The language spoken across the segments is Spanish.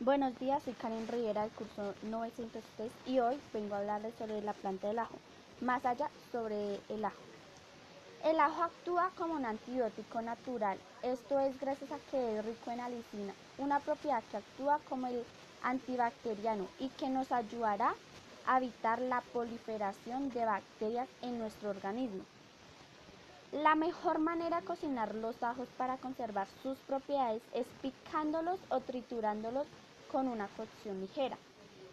Buenos días, soy Karen Rivera del curso 903 y hoy vengo a hablarles sobre la planta del ajo, más allá sobre el ajo. El ajo actúa como un antibiótico natural, esto es gracias a que es rico en alicina, una propiedad que actúa como el antibacteriano y que nos ayudará a evitar la proliferación de bacterias en nuestro organismo. La mejor manera de cocinar los ajos para conservar sus propiedades es picándolos o triturándolos con una cocción ligera.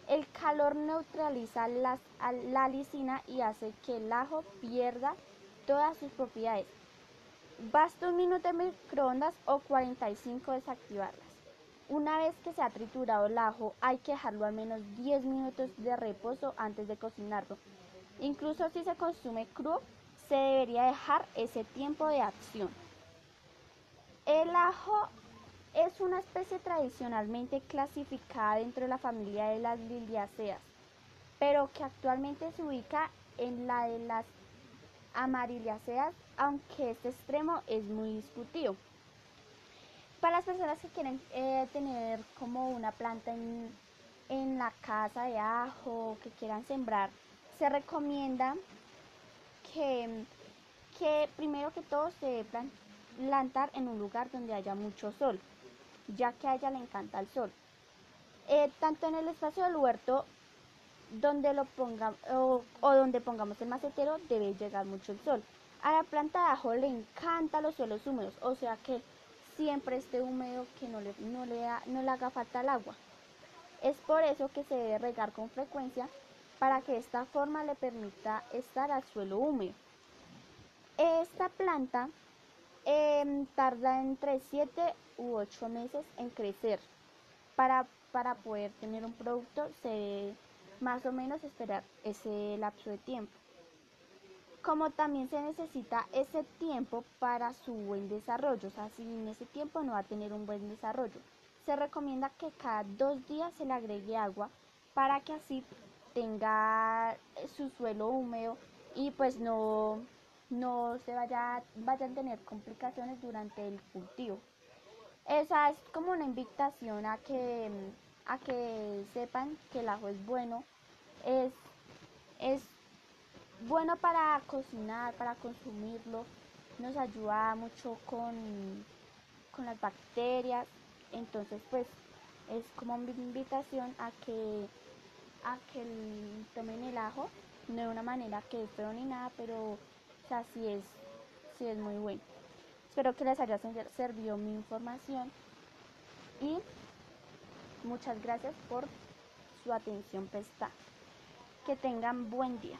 El calor neutraliza la alicina y hace que el ajo pierda todas sus propiedades. Basta un minuto de microondas o 45 desactivarlas. Una vez que se ha triturado el ajo, hay que dejarlo al menos 10 minutos de reposo antes de cocinarlo. Incluso si se consume crudo, se debería dejar ese tiempo de acción. El ajo es una especie tradicionalmente clasificada dentro de la familia de las liliaceas, pero que actualmente se ubica en la de las amariliaceas, aunque este extremo es muy discutido. Para las personas que quieren eh, tener como una planta en, en la casa de ajo, que quieran sembrar, se recomienda que, primero que todo se debe plantar en un lugar donde haya mucho sol ya que a ella le encanta el sol. Eh, tanto en el espacio del huerto donde lo ponga, o, donde pongamos el macetero debe llegar mucho el sol. A la planta de ajo le encanta los suelos húmedos, o sea que siempre esté húmedo que no le, no le, no le haga falta el agua. Es por eso que se debe regar con frecuencia para que esta forma le permita estar al suelo húmedo. Esta planta Em, tarda entre 7 u 8 meses en crecer. Para, para poder tener un producto se debe más o menos esperar ese lapso de tiempo. Como también se necesita ese tiempo para su buen desarrollo, o sea, sin ese tiempo no va a tener un buen desarrollo. Se recomienda que cada dos días se le agregue agua para que así tenga su suelo húmedo y pues no, no se vaya, vayan a tener complicaciones durante el cultivo. Esa es como una invitación a que, a que sepan que el ajo es bueno, es, es bueno para cocinar, para consumirlo, nos ayuda mucho con, con las bacterias, entonces pues es como una invitación a que, a que tomen el ajo, no de una manera que es feo ni nada, pero o sea, sí es, sí es muy bueno. Espero que les haya servido mi información y muchas gracias por su atención prestada. Que tengan buen día.